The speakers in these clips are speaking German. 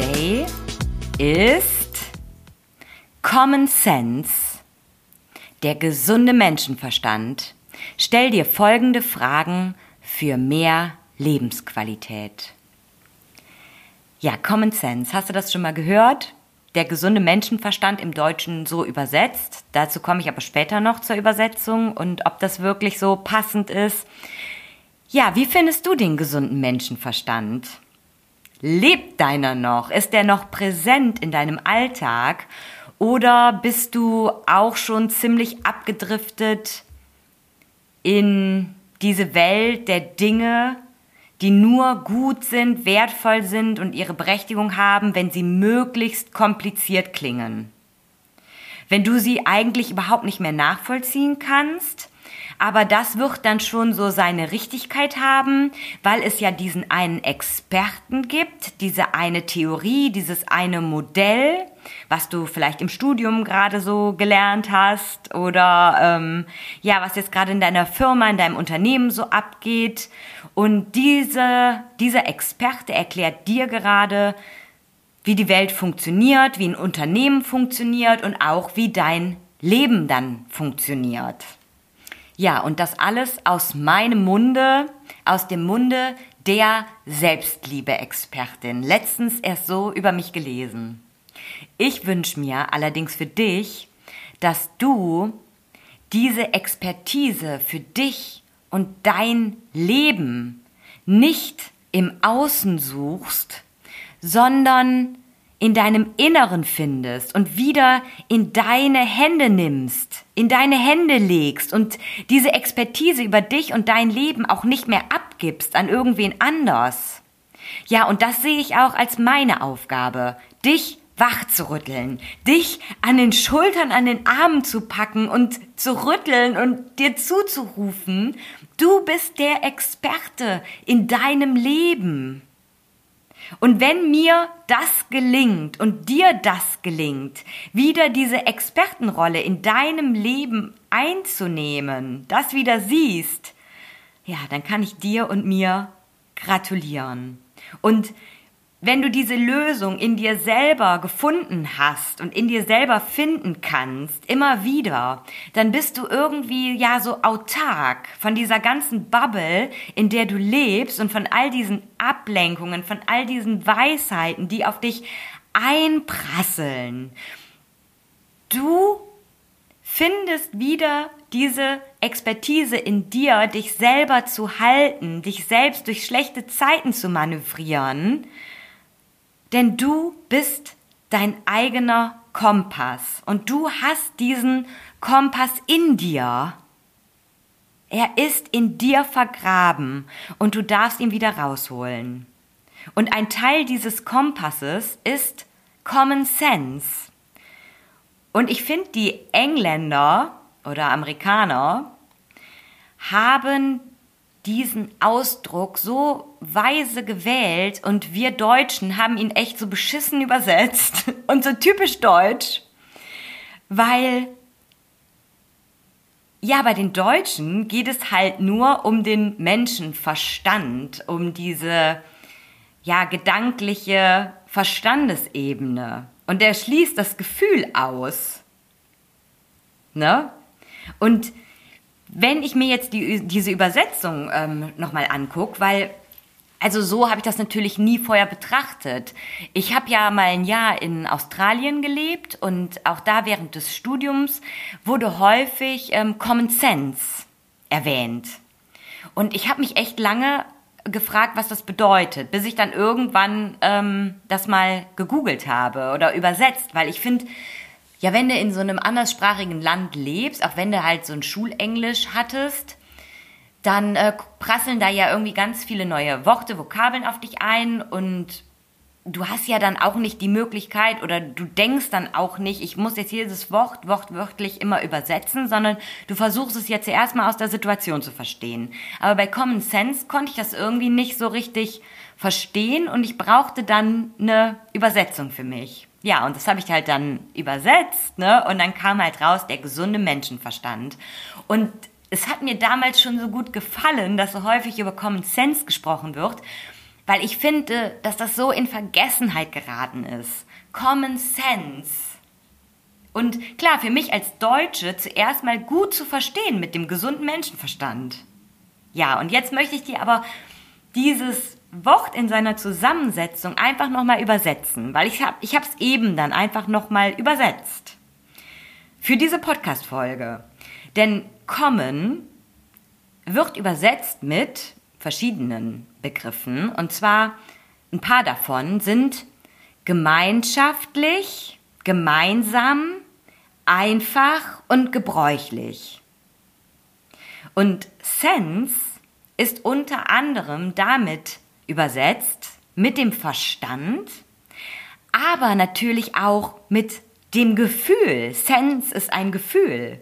Topic of the day ist Common Sense, der gesunde Menschenverstand. Stell dir folgende Fragen für mehr Lebensqualität. Ja, Common Sense, hast du das schon mal gehört? Der gesunde Menschenverstand im Deutschen so übersetzt. Dazu komme ich aber später noch zur Übersetzung und ob das wirklich so passend ist. Ja, wie findest du den gesunden Menschenverstand? Lebt deiner noch? Ist der noch präsent in deinem Alltag? Oder bist du auch schon ziemlich abgedriftet in diese Welt der Dinge, die nur gut sind, wertvoll sind und ihre Berechtigung haben, wenn sie möglichst kompliziert klingen? Wenn du sie eigentlich überhaupt nicht mehr nachvollziehen kannst aber das wird dann schon so seine Richtigkeit haben, weil es ja diesen einen Experten gibt, diese eine Theorie, dieses eine Modell, was du vielleicht im Studium gerade so gelernt hast oder ähm, ja, was jetzt gerade in deiner Firma, in deinem Unternehmen so abgeht. Und diese, dieser Experte erklärt dir gerade, wie die Welt funktioniert, wie ein Unternehmen funktioniert und auch wie dein Leben dann funktioniert. Ja, und das alles aus meinem Munde, aus dem Munde der Selbstliebe-Expertin. Letztens erst so über mich gelesen. Ich wünsche mir allerdings für dich, dass du diese Expertise für dich und dein Leben nicht im Außen suchst, sondern in deinem Inneren findest und wieder in deine Hände nimmst, in deine Hände legst und diese Expertise über dich und dein Leben auch nicht mehr abgibst an irgendwen anders. Ja, und das sehe ich auch als meine Aufgabe, dich wach zu rütteln, dich an den Schultern, an den Armen zu packen und zu rütteln und dir zuzurufen, du bist der Experte in deinem Leben. Und wenn mir das gelingt und dir das gelingt, wieder diese Expertenrolle in deinem Leben einzunehmen, das wieder siehst, ja, dann kann ich dir und mir gratulieren. Und wenn du diese Lösung in dir selber gefunden hast und in dir selber finden kannst, immer wieder, dann bist du irgendwie ja so autark von dieser ganzen Bubble, in der du lebst und von all diesen Ablenkungen, von all diesen Weisheiten, die auf dich einprasseln. Du findest wieder diese Expertise in dir, dich selber zu halten, dich selbst durch schlechte Zeiten zu manövrieren denn du bist dein eigener Kompass und du hast diesen Kompass in dir. Er ist in dir vergraben und du darfst ihn wieder rausholen. Und ein Teil dieses Kompasses ist Common Sense. Und ich finde, die Engländer oder Amerikaner haben diesen Ausdruck so weise gewählt und wir Deutschen haben ihn echt so beschissen übersetzt und so typisch deutsch, weil ja, bei den Deutschen geht es halt nur um den Menschenverstand, um diese ja gedankliche Verstandesebene und der schließt das Gefühl aus. Ne? Und wenn ich mir jetzt die, diese Übersetzung ähm, nochmal angucke, weil also so habe ich das natürlich nie vorher betrachtet. Ich habe ja mal ein Jahr in Australien gelebt und auch da während des Studiums wurde häufig ähm, Common Sense erwähnt. Und ich habe mich echt lange gefragt, was das bedeutet, bis ich dann irgendwann ähm, das mal gegoogelt habe oder übersetzt, weil ich finde, ja, wenn du in so einem anderssprachigen Land lebst, auch wenn du halt so ein Schulenglisch hattest, dann äh, prasseln da ja irgendwie ganz viele neue Worte, Vokabeln auf dich ein und du hast ja dann auch nicht die Möglichkeit oder du denkst dann auch nicht, ich muss jetzt jedes Wort wortwörtlich immer übersetzen, sondern du versuchst es jetzt zuerst mal aus der Situation zu verstehen. Aber bei Common Sense konnte ich das irgendwie nicht so richtig verstehen und ich brauchte dann eine Übersetzung für mich. Ja, und das habe ich halt dann übersetzt, ne? Und dann kam halt raus der gesunde Menschenverstand. Und es hat mir damals schon so gut gefallen, dass so häufig über Common Sense gesprochen wird weil ich finde, dass das so in Vergessenheit geraten ist. Common Sense. Und klar, für mich als Deutsche zuerst mal gut zu verstehen mit dem gesunden Menschenverstand. Ja, und jetzt möchte ich dir aber dieses Wort in seiner Zusammensetzung einfach nochmal übersetzen, weil ich habe ich es eben dann einfach nochmal übersetzt. Für diese Podcast-Folge. Denn Common wird übersetzt mit verschiedenen Begriffen. Und zwar ein paar davon sind gemeinschaftlich, gemeinsam, einfach und gebräuchlich. Und Sense ist unter anderem damit übersetzt mit dem Verstand, aber natürlich auch mit dem Gefühl. Sense ist ein Gefühl.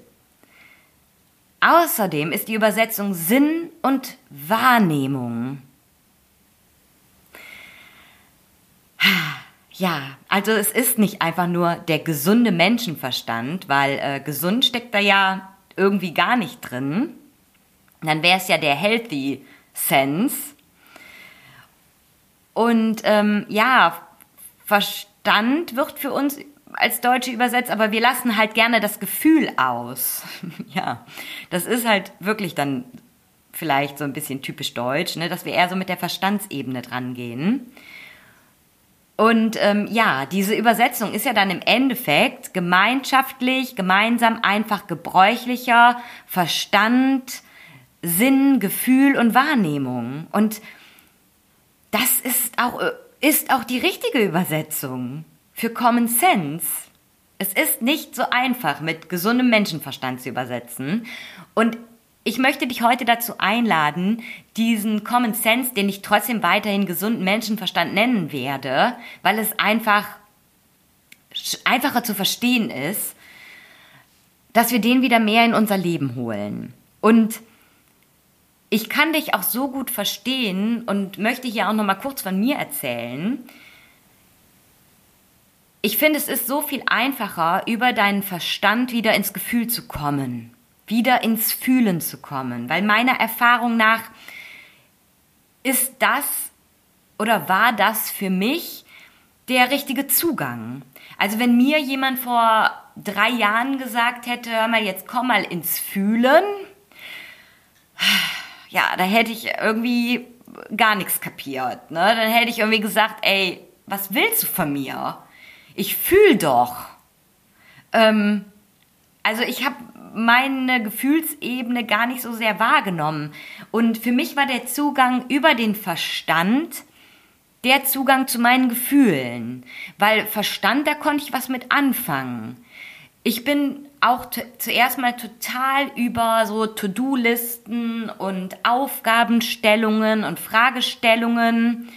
Außerdem ist die Übersetzung Sinn und Wahrnehmung. Ja, also es ist nicht einfach nur der gesunde Menschenverstand, weil äh, gesund steckt da ja irgendwie gar nicht drin. Dann wäre es ja der Healthy Sense. Und ähm, ja, Verstand wird für uns als Deutsche übersetzt, aber wir lassen halt gerne das Gefühl aus. ja, das ist halt wirklich dann vielleicht so ein bisschen typisch deutsch, ne, dass wir eher so mit der Verstandsebene dran gehen. Und ähm, ja, diese Übersetzung ist ja dann im Endeffekt gemeinschaftlich, gemeinsam, einfach gebräuchlicher Verstand, Sinn, Gefühl und Wahrnehmung. Und das ist auch, ist auch die richtige Übersetzung für Common Sense. Es ist nicht so einfach, mit gesundem Menschenverstand zu übersetzen. Und ich möchte dich heute dazu einladen, diesen Common Sense, den ich trotzdem weiterhin gesunden Menschenverstand nennen werde, weil es einfach einfacher zu verstehen ist, dass wir den wieder mehr in unser Leben holen. Und ich kann dich auch so gut verstehen und möchte hier auch noch mal kurz von mir erzählen, ich finde, es ist so viel einfacher, über deinen Verstand wieder ins Gefühl zu kommen, wieder ins Fühlen zu kommen, weil meiner Erfahrung nach ist das oder war das für mich der richtige Zugang. Also wenn mir jemand vor drei Jahren gesagt hätte, hör mal, jetzt komm mal ins Fühlen, ja, da hätte ich irgendwie gar nichts kapiert. Ne? Dann hätte ich irgendwie gesagt, ey, was willst du von mir? ich fühle doch. Ähm, also ich habe meine Gefühlsebene gar nicht so sehr wahrgenommen. Und für mich war der Zugang über den Verstand der Zugang zu meinen Gefühlen. Weil Verstand, da konnte ich was mit anfangen. Ich bin auch zuerst mal total über so To-Do-Listen und Aufgabenstellungen und Fragestellungen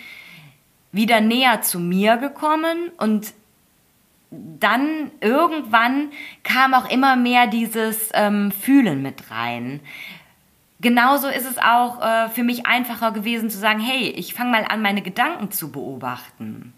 wieder näher zu mir gekommen und dann irgendwann kam auch immer mehr dieses ähm, Fühlen mit rein. Genauso ist es auch äh, für mich einfacher gewesen zu sagen, hey, ich fange mal an, meine Gedanken zu beobachten.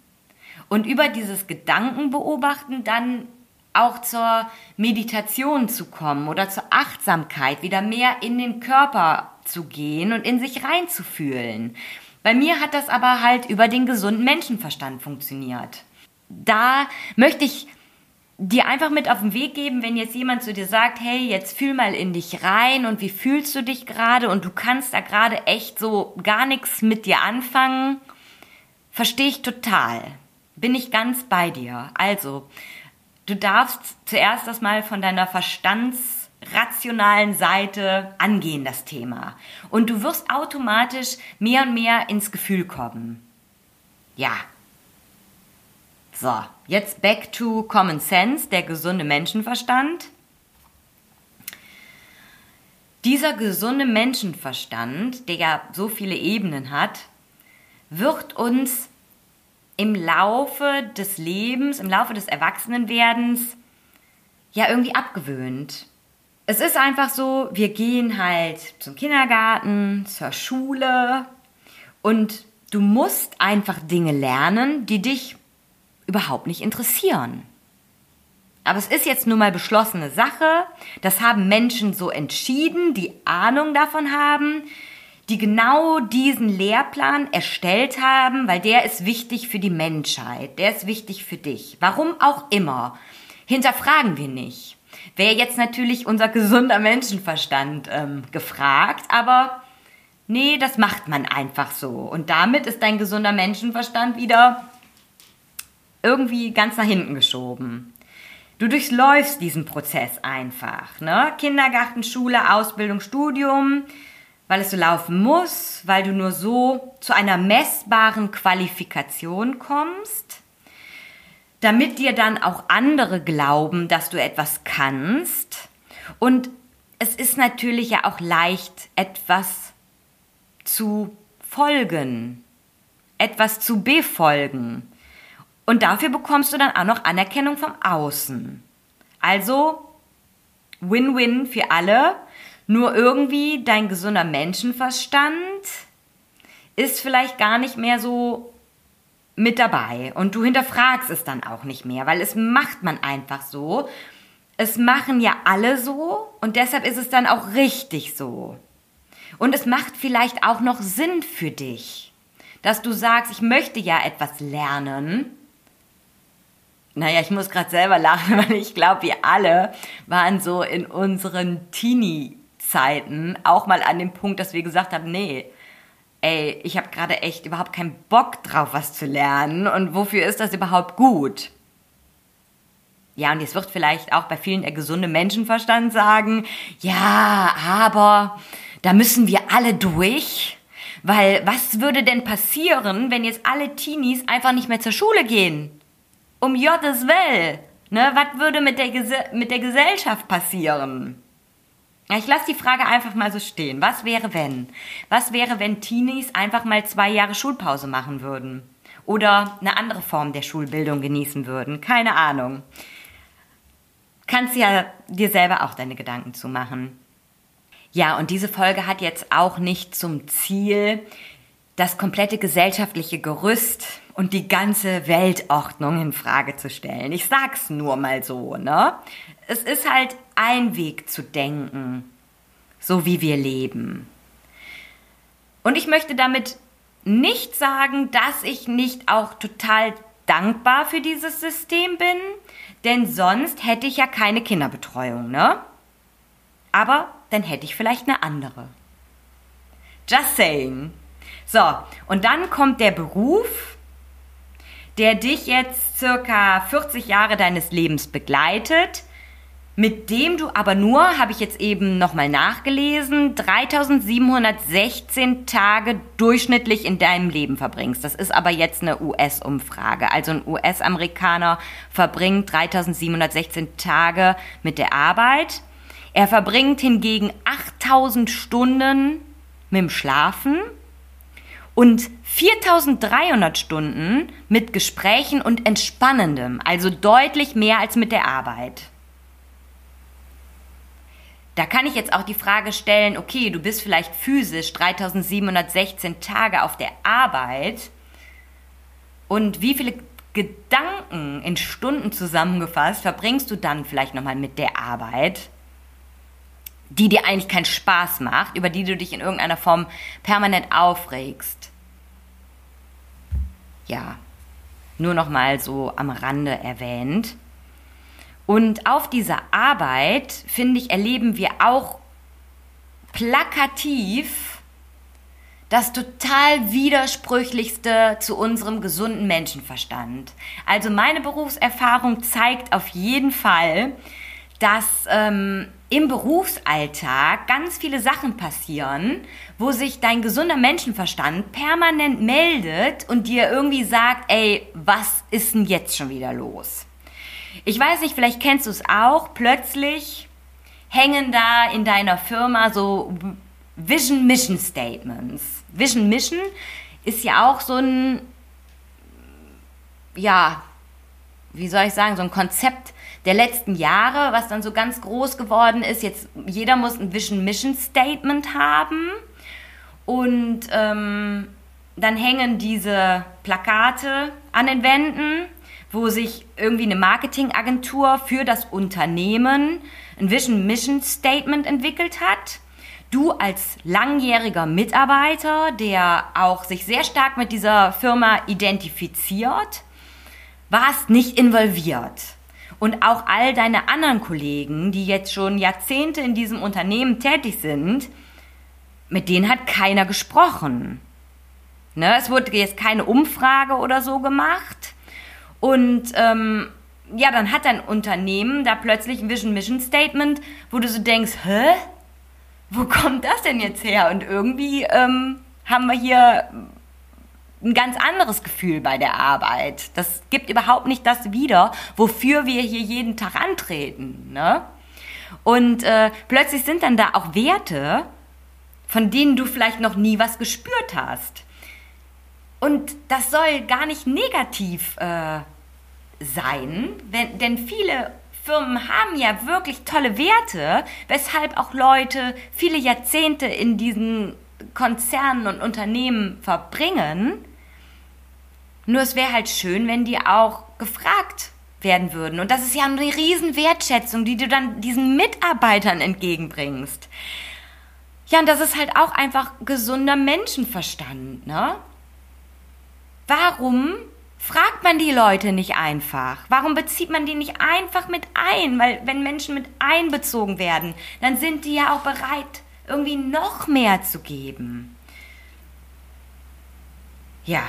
Und über dieses Gedankenbeobachten dann auch zur Meditation zu kommen oder zur Achtsamkeit, wieder mehr in den Körper zu gehen und in sich reinzufühlen. Bei mir hat das aber halt über den gesunden Menschenverstand funktioniert da möchte ich dir einfach mit auf den Weg geben, wenn jetzt jemand zu dir sagt, hey, jetzt fühl mal in dich rein und wie fühlst du dich gerade und du kannst da gerade echt so gar nichts mit dir anfangen, verstehe ich total. Bin ich ganz bei dir. Also, du darfst zuerst das mal von deiner verstandsrationalen Seite angehen, das Thema. Und du wirst automatisch mehr und mehr ins Gefühl kommen. Ja, so, jetzt back to Common Sense, der gesunde Menschenverstand. Dieser gesunde Menschenverstand, der ja so viele Ebenen hat, wird uns im Laufe des Lebens, im Laufe des Erwachsenenwerdens ja irgendwie abgewöhnt. Es ist einfach so, wir gehen halt zum Kindergarten, zur Schule und du musst einfach Dinge lernen, die dich überhaupt nicht interessieren. Aber es ist jetzt nun mal beschlossene Sache. Das haben Menschen so entschieden, die Ahnung davon haben, die genau diesen Lehrplan erstellt haben, weil der ist wichtig für die Menschheit, der ist wichtig für dich. Warum auch immer. Hinterfragen wir nicht. Wäre jetzt natürlich unser gesunder Menschenverstand ähm, gefragt, aber nee, das macht man einfach so. Und damit ist dein gesunder Menschenverstand wieder irgendwie ganz nach hinten geschoben. Du durchläufst diesen Prozess einfach. Ne? Kindergarten, Schule, Ausbildung, Studium, weil es so laufen muss, weil du nur so zu einer messbaren Qualifikation kommst, damit dir dann auch andere glauben, dass du etwas kannst. Und es ist natürlich ja auch leicht, etwas zu folgen, etwas zu befolgen. Und dafür bekommst du dann auch noch Anerkennung vom Außen. Also Win-Win für alle. Nur irgendwie dein gesunder Menschenverstand ist vielleicht gar nicht mehr so mit dabei. Und du hinterfragst es dann auch nicht mehr, weil es macht man einfach so. Es machen ja alle so und deshalb ist es dann auch richtig so. Und es macht vielleicht auch noch Sinn für dich, dass du sagst, ich möchte ja etwas lernen naja, ich muss gerade selber lachen, weil ich glaube, wir alle waren so in unseren Teenie-Zeiten auch mal an dem Punkt, dass wir gesagt haben, nee, ey, ich habe gerade echt überhaupt keinen Bock drauf, was zu lernen und wofür ist das überhaupt gut? Ja, und jetzt wird vielleicht auch bei vielen der gesunde Menschenverstand sagen, ja, aber da müssen wir alle durch. Weil was würde denn passieren, wenn jetzt alle Teenies einfach nicht mehr zur Schule gehen? um Jottes Will. Ne, was würde mit der, mit der Gesellschaft passieren? Ich lasse die Frage einfach mal so stehen. Was wäre, wenn? Was wäre, wenn Teenies einfach mal zwei Jahre Schulpause machen würden? Oder eine andere Form der Schulbildung genießen würden? Keine Ahnung. Kannst ja dir selber auch deine Gedanken zu machen. Ja, und diese Folge hat jetzt auch nicht zum Ziel, das komplette gesellschaftliche Gerüst und die ganze Weltordnung in Frage zu stellen. Ich sag's nur mal so, ne? Es ist halt ein Weg zu denken, so wie wir leben. Und ich möchte damit nicht sagen, dass ich nicht auch total dankbar für dieses System bin, denn sonst hätte ich ja keine Kinderbetreuung, ne? Aber dann hätte ich vielleicht eine andere. Just saying. So, und dann kommt der Beruf, der dich jetzt circa 40 Jahre deines Lebens begleitet, mit dem du aber nur, habe ich jetzt eben nochmal nachgelesen, 3716 Tage durchschnittlich in deinem Leben verbringst. Das ist aber jetzt eine US-Umfrage. Also ein US-Amerikaner verbringt 3716 Tage mit der Arbeit. Er verbringt hingegen 8000 Stunden mit dem Schlafen und 4300 Stunden mit Gesprächen und Entspannendem, also deutlich mehr als mit der Arbeit. Da kann ich jetzt auch die Frage stellen, okay, du bist vielleicht physisch 3716 Tage auf der Arbeit und wie viele Gedanken in Stunden zusammengefasst verbringst du dann vielleicht nochmal mit der Arbeit? die dir eigentlich keinen Spaß macht, über die du dich in irgendeiner Form permanent aufregst. Ja, nur noch mal so am Rande erwähnt. Und auf dieser Arbeit, finde ich, erleben wir auch plakativ das total widersprüchlichste zu unserem gesunden Menschenverstand. Also meine Berufserfahrung zeigt auf jeden Fall, dass ähm, im Berufsalltag ganz viele Sachen passieren, wo sich dein gesunder Menschenverstand permanent meldet und dir irgendwie sagt, ey, was ist denn jetzt schon wieder los? Ich weiß nicht, vielleicht kennst du es auch, plötzlich hängen da in deiner Firma so Vision Mission Statements. Vision Mission ist ja auch so ein ja, wie soll ich sagen, so ein Konzept der letzten Jahre, was dann so ganz groß geworden ist. Jetzt jeder muss ein Vision Mission Statement haben und ähm, dann hängen diese Plakate an den Wänden, wo sich irgendwie eine Marketingagentur für das Unternehmen ein Vision Mission Statement entwickelt hat. Du als langjähriger Mitarbeiter, der auch sich sehr stark mit dieser Firma identifiziert, warst nicht involviert. Und auch all deine anderen Kollegen, die jetzt schon Jahrzehnte in diesem Unternehmen tätig sind, mit denen hat keiner gesprochen. Ne? Es wurde jetzt keine Umfrage oder so gemacht. Und ähm, ja, dann hat dein Unternehmen da plötzlich ein Vision Mission Statement, wo du so denkst, hä? Wo kommt das denn jetzt her? Und irgendwie ähm, haben wir hier ein ganz anderes Gefühl bei der Arbeit. Das gibt überhaupt nicht das wieder, wofür wir hier jeden Tag antreten. Ne? Und äh, plötzlich sind dann da auch Werte, von denen du vielleicht noch nie was gespürt hast. Und das soll gar nicht negativ äh, sein, wenn, denn viele Firmen haben ja wirklich tolle Werte, weshalb auch Leute viele Jahrzehnte in diesen Konzernen und Unternehmen verbringen. Nur es wäre halt schön, wenn die auch gefragt werden würden. Und das ist ja eine riesen Wertschätzung, die du dann diesen Mitarbeitern entgegenbringst. Ja, und das ist halt auch einfach gesunder Menschenverstand, ne? Warum fragt man die Leute nicht einfach? Warum bezieht man die nicht einfach mit ein? Weil wenn Menschen mit einbezogen werden, dann sind die ja auch bereit, irgendwie noch mehr zu geben. Ja.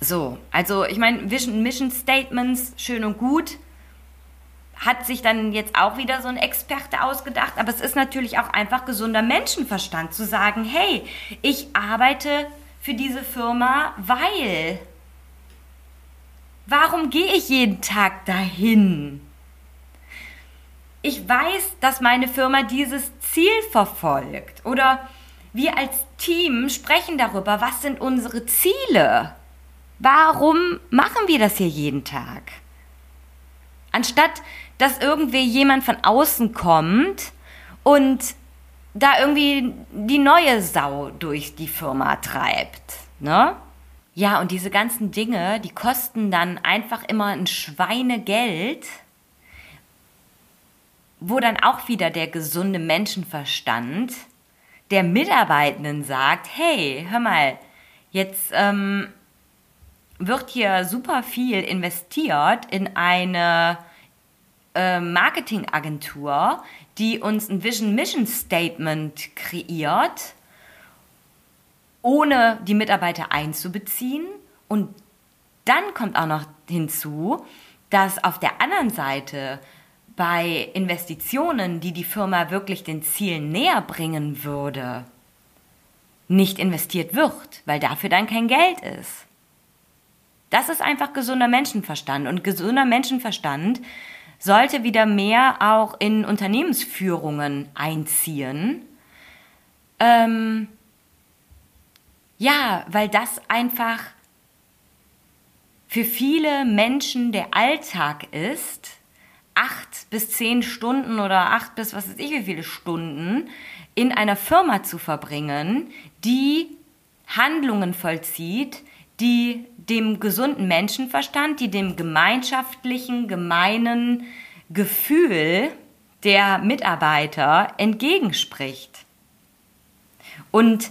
So, also ich meine, Mission Statements, schön und gut, hat sich dann jetzt auch wieder so ein Experte ausgedacht, aber es ist natürlich auch einfach gesunder Menschenverstand zu sagen, hey, ich arbeite für diese Firma, weil. Warum gehe ich jeden Tag dahin? Ich weiß, dass meine Firma dieses Ziel verfolgt. Oder wir als Team sprechen darüber, was sind unsere Ziele? Warum machen wir das hier jeden Tag? Anstatt dass irgendwie jemand von außen kommt und da irgendwie die neue Sau durch die Firma treibt, ne? Ja, und diese ganzen Dinge, die kosten dann einfach immer ein Schweinegeld, wo dann auch wieder der gesunde Menschenverstand der Mitarbeitenden sagt, hey, hör mal, jetzt ähm, wird hier super viel investiert in eine äh, Marketingagentur, die uns ein Vision Mission Statement kreiert, ohne die Mitarbeiter einzubeziehen. Und dann kommt auch noch hinzu, dass auf der anderen Seite bei Investitionen, die die Firma wirklich den Zielen näher bringen würde, nicht investiert wird, weil dafür dann kein Geld ist. Das ist einfach gesunder Menschenverstand. Und gesunder Menschenverstand sollte wieder mehr auch in Unternehmensführungen einziehen. Ähm, ja, weil das einfach für viele Menschen der Alltag ist, acht bis zehn Stunden oder acht bis was weiß ich wie viele Stunden in einer Firma zu verbringen, die Handlungen vollzieht, die dem gesunden Menschenverstand, die dem gemeinschaftlichen, gemeinen Gefühl der Mitarbeiter entgegenspricht. Und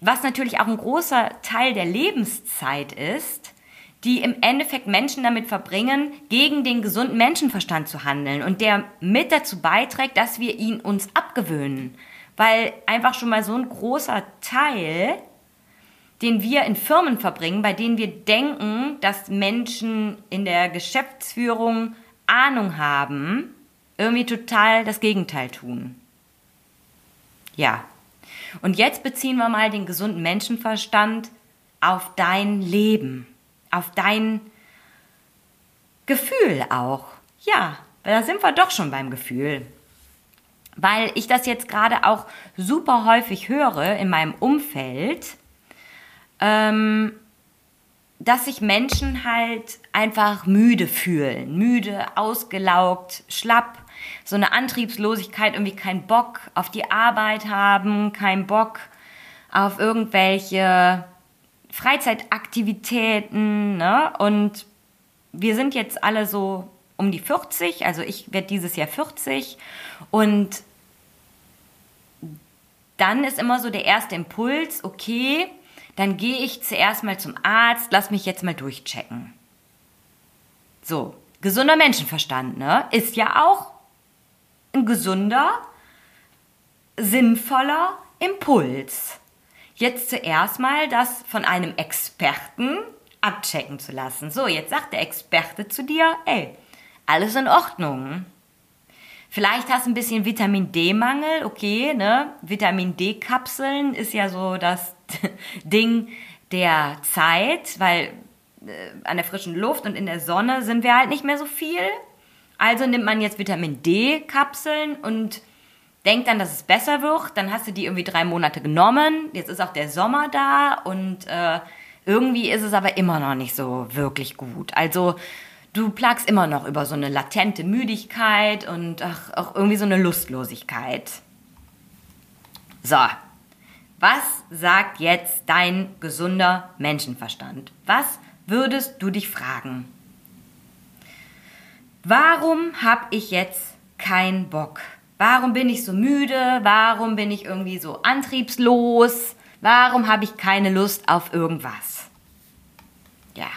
was natürlich auch ein großer Teil der Lebenszeit ist, die im Endeffekt Menschen damit verbringen, gegen den gesunden Menschenverstand zu handeln und der mit dazu beiträgt, dass wir ihn uns abgewöhnen. Weil einfach schon mal so ein großer Teil den wir in Firmen verbringen, bei denen wir denken, dass Menschen in der Geschäftsführung Ahnung haben, irgendwie total das Gegenteil tun. Ja. Und jetzt beziehen wir mal den gesunden Menschenverstand auf dein Leben, auf dein Gefühl auch. Ja, da sind wir doch schon beim Gefühl. Weil ich das jetzt gerade auch super häufig höre in meinem Umfeld, ähm, dass sich Menschen halt einfach müde fühlen. Müde, ausgelaugt, schlapp. So eine Antriebslosigkeit, irgendwie keinen Bock auf die Arbeit haben, keinen Bock auf irgendwelche Freizeitaktivitäten. Ne? Und wir sind jetzt alle so um die 40, also ich werde dieses Jahr 40 und dann ist immer so der erste Impuls, okay, dann gehe ich zuerst mal zum Arzt, lass mich jetzt mal durchchecken. So, gesunder Menschenverstand, ne? Ist ja auch ein gesunder, sinnvoller Impuls. Jetzt zuerst mal das von einem Experten abchecken zu lassen. So, jetzt sagt der Experte zu dir, ey, alles in Ordnung. Vielleicht hast du ein bisschen Vitamin D-Mangel, okay, ne? Vitamin D-Kapseln ist ja so das Ding der Zeit, weil äh, an der frischen Luft und in der Sonne sind wir halt nicht mehr so viel. Also nimmt man jetzt Vitamin D-Kapseln und denkt dann, dass es besser wird. Dann hast du die irgendwie drei Monate genommen. Jetzt ist auch der Sommer da und äh, irgendwie ist es aber immer noch nicht so wirklich gut. Also du plagst immer noch über so eine latente Müdigkeit und ach, auch irgendwie so eine Lustlosigkeit. So, was sagt jetzt dein gesunder Menschenverstand? Was würdest du dich fragen? Warum habe ich jetzt keinen Bock? Warum bin ich so müde? Warum bin ich irgendwie so antriebslos? Warum habe ich keine Lust auf irgendwas? Ja.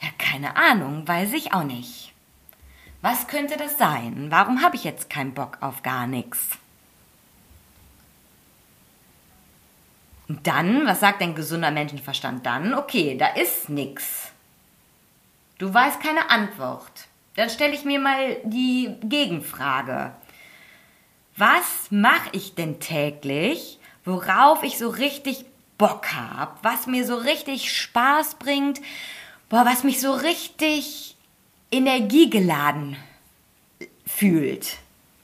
Ja, keine Ahnung, weiß ich auch nicht. Was könnte das sein? Warum habe ich jetzt keinen Bock auf gar nichts? Und dann, was sagt ein gesunder Menschenverstand dann? Okay, da ist nichts. Du weißt keine Antwort. Dann stelle ich mir mal die Gegenfrage. Was mache ich denn täglich, worauf ich so richtig Bock habe, was mir so richtig Spaß bringt, boah, was mich so richtig energiegeladen fühlt,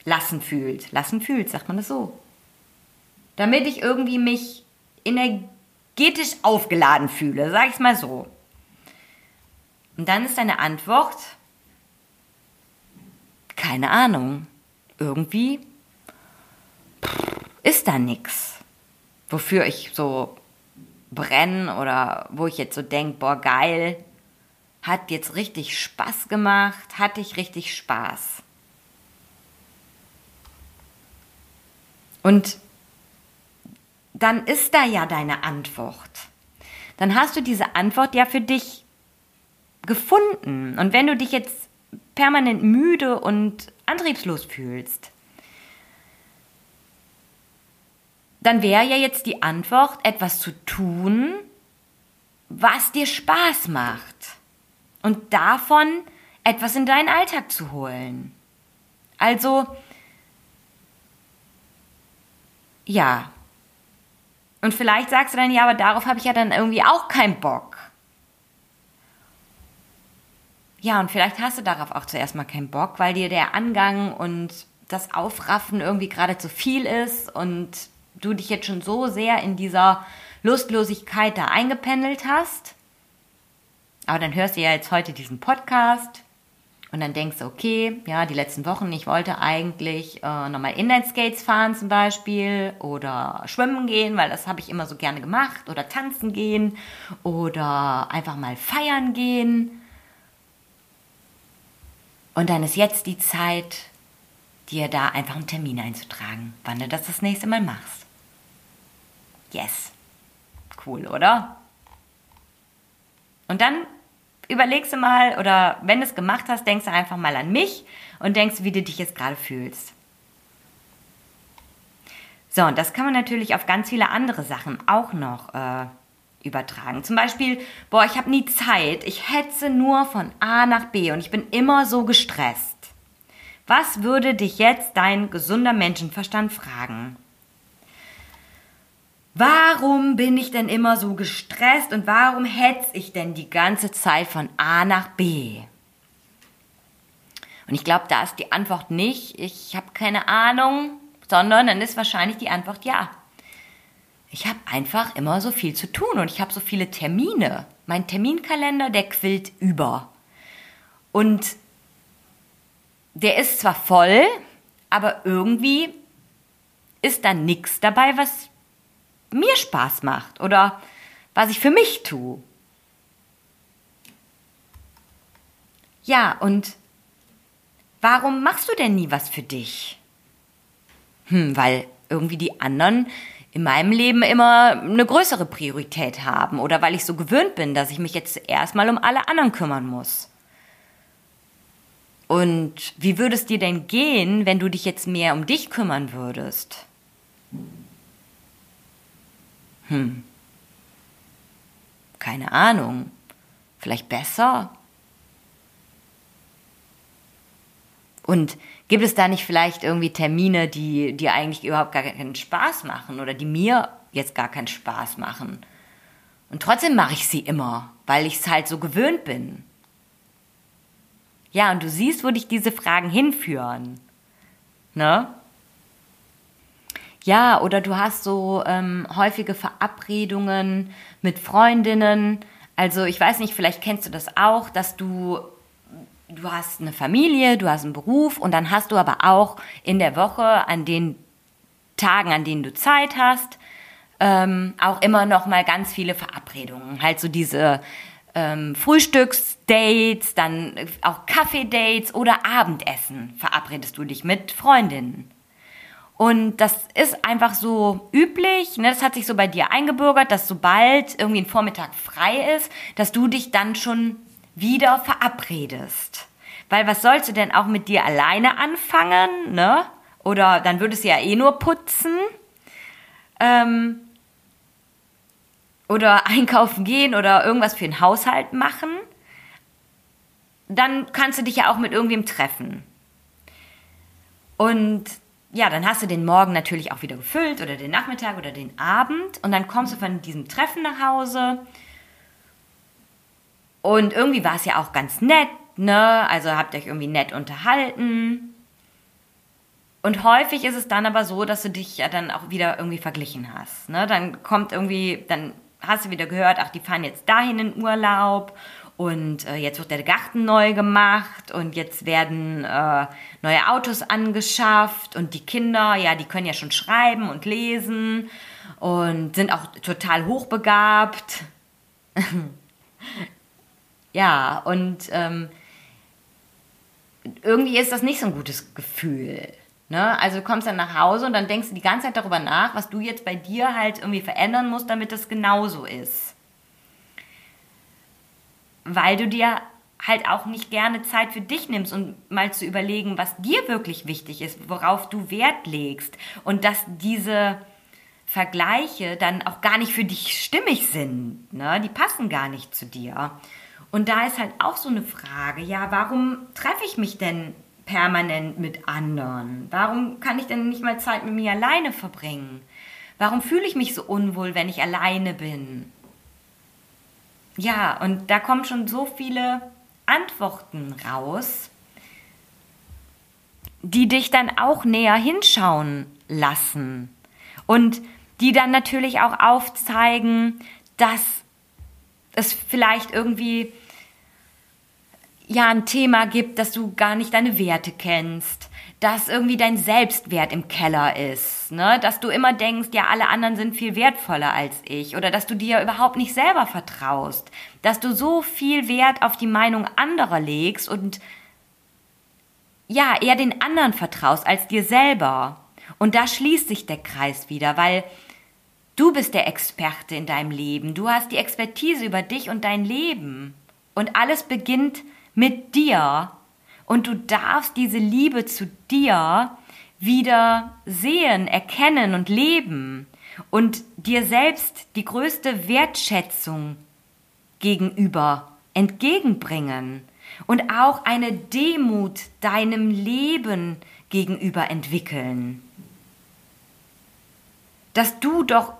lassen fühlt, lassen fühlt, sagt man das so. Damit ich irgendwie mich energetisch aufgeladen fühle, sag ich es mal so. Und dann ist deine Antwort, keine Ahnung, irgendwie ist da nichts, wofür ich so brenne oder wo ich jetzt so denke, boah, geil, hat jetzt richtig Spaß gemacht, hatte ich richtig Spaß. Und dann ist da ja deine Antwort. Dann hast du diese Antwort ja für dich gefunden. Und wenn du dich jetzt permanent müde und antriebslos fühlst, dann wäre ja jetzt die Antwort, etwas zu tun, was dir Spaß macht. Und davon etwas in deinen Alltag zu holen. Also, ja. Und vielleicht sagst du dann, ja, aber darauf habe ich ja dann irgendwie auch keinen Bock. Ja, und vielleicht hast du darauf auch zuerst mal keinen Bock, weil dir der Angang und das Aufraffen irgendwie gerade zu viel ist und du dich jetzt schon so sehr in dieser Lustlosigkeit da eingependelt hast. Aber dann hörst du ja jetzt heute diesen Podcast und dann denkst du, okay, ja, die letzten Wochen, ich wollte eigentlich äh, nochmal Inline-Skates fahren zum Beispiel oder schwimmen gehen, weil das habe ich immer so gerne gemacht oder tanzen gehen oder einfach mal feiern gehen. Und dann ist jetzt die Zeit, dir da einfach einen Termin einzutragen, wann du das das nächste Mal machst. Yes. Cool, oder? Und dann überlegst du mal, oder wenn du es gemacht hast, denkst du einfach mal an mich und denkst, wie du dich jetzt gerade fühlst. So, und das kann man natürlich auf ganz viele andere Sachen auch noch äh, übertragen. Zum Beispiel, boah, ich habe nie Zeit, ich hetze nur von A nach B und ich bin immer so gestresst. Was würde dich jetzt dein gesunder Menschenverstand fragen? Warum bin ich denn immer so gestresst und warum hetze ich denn die ganze Zeit von A nach B? Und ich glaube, da ist die Antwort nicht, ich habe keine Ahnung, sondern dann ist wahrscheinlich die Antwort ja. ich habe einfach immer so viel zu tun und ich habe so viele Termine. Mein Terminkalender, der quillt über. Und der ist zwar voll, aber irgendwie ist da nichts dabei, was mir Spaß macht oder was ich für mich tue. Ja, und warum machst du denn nie was für dich? Hm, weil irgendwie die anderen in meinem Leben immer eine größere Priorität haben oder weil ich so gewöhnt bin, dass ich mich jetzt erstmal um alle anderen kümmern muss. Und wie würde es dir denn gehen, wenn du dich jetzt mehr um dich kümmern würdest? Hm. Keine Ahnung. Vielleicht besser? Und gibt es da nicht vielleicht irgendwie Termine, die dir eigentlich überhaupt gar keinen Spaß machen oder die mir jetzt gar keinen Spaß machen? Und trotzdem mache ich sie immer, weil ich es halt so gewöhnt bin. Ja, und du siehst, wo dich diese Fragen hinführen. Ne? Ja, oder du hast so ähm, häufige Verabredungen mit Freundinnen. Also ich weiß nicht, vielleicht kennst du das auch, dass du du hast eine Familie, du hast einen Beruf und dann hast du aber auch in der Woche an den Tagen, an denen du Zeit hast, ähm, auch immer noch mal ganz viele Verabredungen. Halt so diese ähm, Frühstücksdates, dann auch Kaffeedates oder Abendessen verabredest du dich mit Freundinnen. Und das ist einfach so üblich, ne? das hat sich so bei dir eingebürgert, dass sobald irgendwie ein Vormittag frei ist, dass du dich dann schon wieder verabredest. Weil was sollst du denn auch mit dir alleine anfangen, ne? Oder dann würdest du ja eh nur putzen. Ähm, oder einkaufen gehen oder irgendwas für den Haushalt machen. Dann kannst du dich ja auch mit irgendwem treffen. Und ja, dann hast du den Morgen natürlich auch wieder gefüllt oder den Nachmittag oder den Abend und dann kommst du von diesem Treffen nach Hause und irgendwie war es ja auch ganz nett, ne? Also habt ihr euch irgendwie nett unterhalten. Und häufig ist es dann aber so, dass du dich ja dann auch wieder irgendwie verglichen hast. Ne? Dann kommt irgendwie, dann hast du wieder gehört, ach, die fahren jetzt dahin in Urlaub und äh, jetzt wird der Garten neu gemacht und jetzt werden äh, neue Autos angeschafft und die Kinder, ja, die können ja schon schreiben und lesen und sind auch total hochbegabt. Ja, und ähm, irgendwie ist das nicht so ein gutes Gefühl. Ne? Also du kommst dann nach Hause und dann denkst du die ganze Zeit darüber nach, was du jetzt bei dir halt irgendwie verändern musst, damit das genauso ist. Weil du dir halt auch nicht gerne Zeit für dich nimmst und mal zu überlegen, was dir wirklich wichtig ist, worauf du Wert legst und dass diese Vergleiche dann auch gar nicht für dich stimmig sind. Ne? Die passen gar nicht zu dir. Und da ist halt auch so eine Frage, ja, warum treffe ich mich denn permanent mit anderen? Warum kann ich denn nicht mal Zeit mit mir alleine verbringen? Warum fühle ich mich so unwohl, wenn ich alleine bin? Ja, und da kommen schon so viele Antworten raus, die dich dann auch näher hinschauen lassen und die dann natürlich auch aufzeigen, dass es vielleicht irgendwie ja ein Thema gibt, dass du gar nicht deine Werte kennst, dass irgendwie dein Selbstwert im Keller ist, ne? dass du immer denkst, ja, alle anderen sind viel wertvoller als ich oder dass du dir überhaupt nicht selber vertraust, dass du so viel Wert auf die Meinung anderer legst und ja, eher den anderen vertraust als dir selber. Und da schließt sich der Kreis wieder, weil du bist der Experte in deinem Leben, du hast die Expertise über dich und dein Leben. Und alles beginnt mit dir und du darfst diese Liebe zu dir wieder sehen, erkennen und leben und dir selbst die größte Wertschätzung gegenüber entgegenbringen und auch eine Demut deinem Leben gegenüber entwickeln. Dass du doch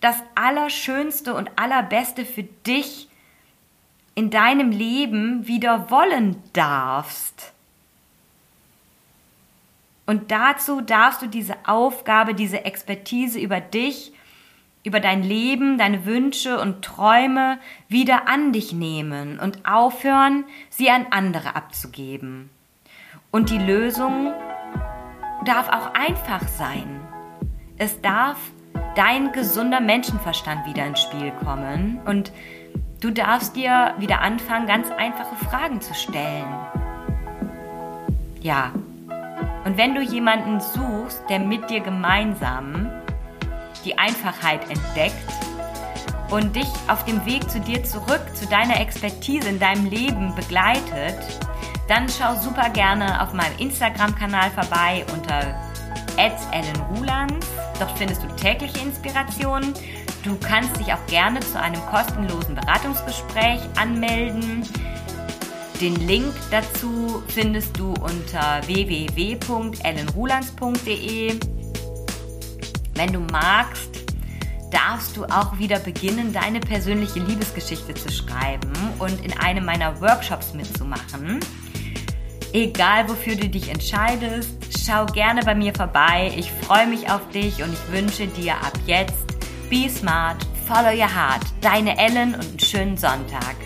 das Allerschönste und Allerbeste für dich in deinem Leben wieder wollen darfst. Und dazu darfst du diese Aufgabe, diese Expertise über dich, über dein Leben, deine Wünsche und Träume wieder an dich nehmen und aufhören, sie an andere abzugeben. Und die Lösung darf auch einfach sein. Es darf dein gesunder Menschenverstand wieder ins Spiel kommen und du darfst dir wieder anfangen, ganz einfache Fragen zu stellen. Ja. Und wenn du jemanden suchst, der mit dir gemeinsam die Einfachheit entdeckt und dich auf dem Weg zu dir zurück, zu deiner Expertise in deinem Leben begleitet, dann schau super gerne auf meinem Instagram-Kanal vorbei unter @ellenrulands. Dort findest du tägliche Inspirationen. Du kannst dich auch gerne zu einem kostenlosen Beratungsgespräch anmelden. Den Link dazu findest du unter www.ellenrulands.de. Wenn du magst, darfst du auch wieder beginnen, deine persönliche Liebesgeschichte zu schreiben und in einem meiner Workshops mitzumachen. Egal wofür du dich entscheidest, schau gerne bei mir vorbei. Ich freue mich auf dich und ich wünsche dir ab jetzt Be Smart, Follow Your Heart, deine Ellen und einen schönen Sonntag.